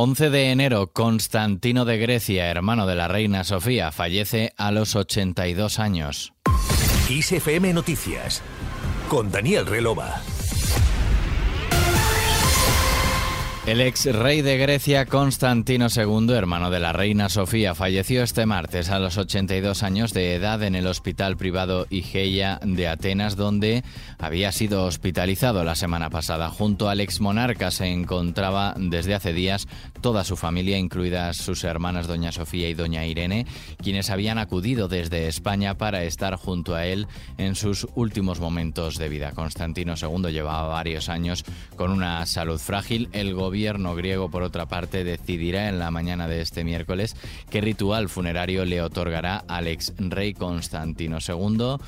11 de enero, Constantino de Grecia, hermano de la reina Sofía, fallece a los 82 años. ISFM Noticias, con Daniel Relova. El ex rey de Grecia, Constantino II, hermano de la reina Sofía, falleció este martes a los 82 años de edad en el hospital privado Igeia de Atenas, donde había sido hospitalizado la semana pasada. Junto al ex monarca se encontraba desde hace días toda su familia, incluidas sus hermanas Doña Sofía y Doña Irene, quienes habían acudido desde España para estar junto a él en sus últimos momentos de vida. Constantino II llevaba varios años con una salud frágil. El gobierno gobierno griego, por otra parte, decidirá en la mañana de este miércoles qué ritual funerario le otorgará al ex rey Constantino II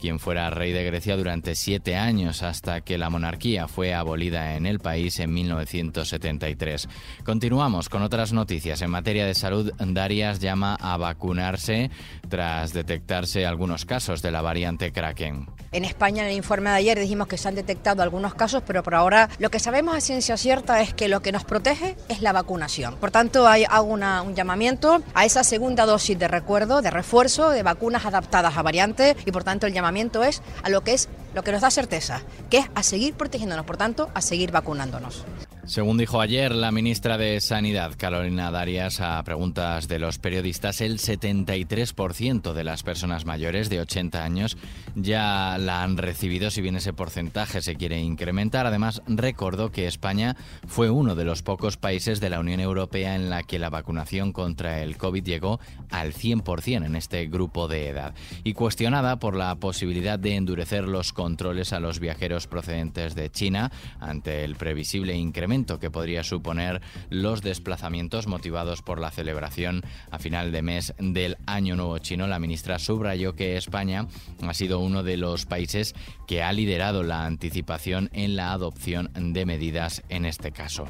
quien fuera rey de Grecia durante siete años hasta que la monarquía fue abolida en el país en 1973. Continuamos con otras noticias. En materia de salud, Darias llama a vacunarse tras detectarse algunos casos de la variante Kraken. En España, en el informe de ayer, dijimos que se han detectado algunos casos, pero por ahora lo que sabemos a ciencia cierta es que lo que nos protege es la vacunación. Por tanto, hay, hago un llamamiento a esa segunda dosis de recuerdo, de refuerzo, de vacunas adaptadas a variantes y por tanto el llamamiento es a lo que es lo que nos da certeza, que es a seguir protegiéndonos, por tanto, a seguir vacunándonos. Según dijo ayer la ministra de Sanidad, Carolina Darias, a preguntas de los periodistas, el 73% de las personas mayores de 80 años ya la han recibido, si bien ese porcentaje se quiere incrementar. Además, recordó que España fue uno de los pocos países de la Unión Europea en la que la vacunación contra el COVID llegó al 100% en este grupo de edad. Y cuestionada por la posibilidad de endurecer los controles a los viajeros procedentes de China ante el previsible incremento que podría suponer los desplazamientos motivados por la celebración a final de mes del Año Nuevo Chino. La ministra subrayó que España ha sido uno de los países que ha liderado la anticipación en la adopción de medidas en este caso.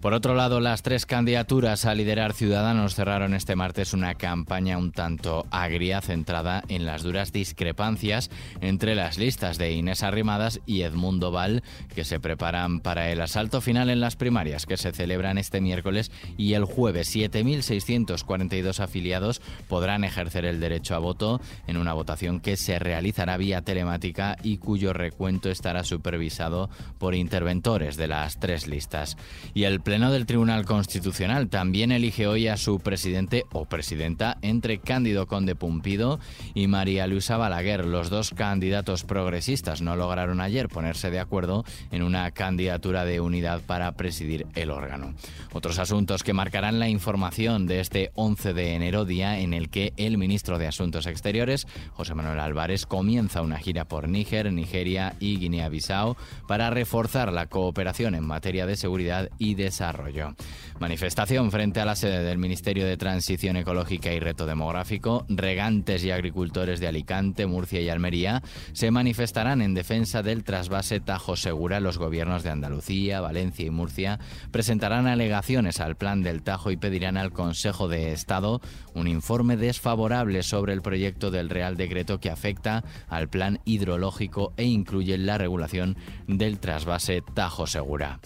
Por otro lado, las tres candidaturas a liderar Ciudadanos cerraron este martes una campaña un tanto agria centrada en las duras discrepancias entre las listas de Inés Arrimadas y Edmundo Val, que se preparan para el asalto final en las primarias que se celebran este miércoles y el jueves 7.642 afiliados podrán ejercer el derecho a voto en una votación que se realizará vía telemática y cuyo recuento estará supervisado por interventores de las tres listas. Y el Pleno del Tribunal Constitucional también elige hoy a su presidente o presidenta entre Cándido Conde Pumpido y María Luisa Balaguer. Los dos candidatos progresistas no lograron ayer ponerse de acuerdo en una candidatura de unidad para presidir el órgano. Otros asuntos que marcarán la información de este 11 de enero, día en el que el ministro de Asuntos Exteriores, José Manuel Álvarez, comienza una gira por Níger, Nigeria y Guinea-Bissau para reforzar la cooperación en materia de seguridad y de Desarrollo. Manifestación frente a la sede del Ministerio de Transición Ecológica y Reto Demográfico. Regantes y agricultores de Alicante, Murcia y Almería se manifestarán en defensa del trasvase Tajo Segura. Los gobiernos de Andalucía, Valencia y Murcia presentarán alegaciones al plan del Tajo y pedirán al Consejo de Estado un informe desfavorable sobre el proyecto del Real Decreto que afecta al plan hidrológico e incluye la regulación del trasvase Tajo Segura.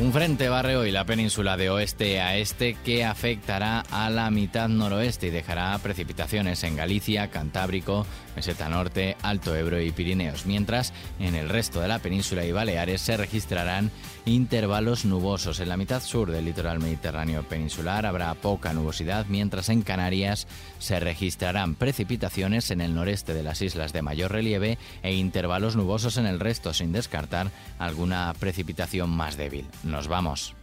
Un frente barre hoy la península de oeste a este que afectará a la mitad noroeste y dejará precipitaciones en Galicia, Cantábrico, Meseta Norte, Alto Ebro y Pirineos, mientras en el resto de la península y Baleares se registrarán intervalos nubosos. En la mitad sur del litoral mediterráneo peninsular habrá poca nubosidad, mientras en Canarias se registrarán precipitaciones en el noreste de las islas de mayor relieve e intervalos nubosos en el resto, sin descartar alguna precipitación más débil. Nos vamos.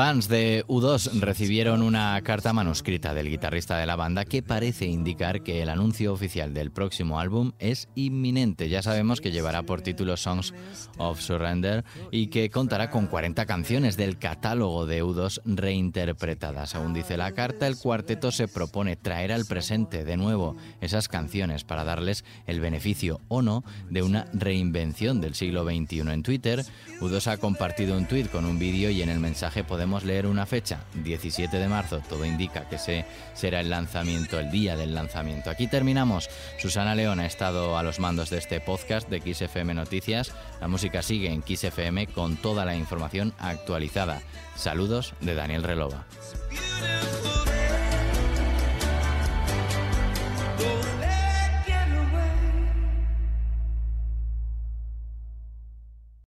Fans de U2 recibieron una carta manuscrita del guitarrista de la banda que parece indicar que el anuncio oficial del próximo álbum es inminente. Ya sabemos que llevará por título Songs of Surrender y que contará con 40 canciones del catálogo de U2 reinterpretadas. Según dice la carta, el cuarteto se propone traer al presente de nuevo esas canciones para darles el beneficio o no de una reinvención del siglo XXI. En Twitter, U2 ha compartido un tweet con un vídeo y en el mensaje podemos podemos leer una fecha, 17 de marzo, todo indica que ese será el lanzamiento, el día del lanzamiento. Aquí terminamos. Susana León ha estado a los mandos de este podcast de XFM Noticias. La música sigue en XFM con toda la información actualizada. Saludos de Daniel Relova.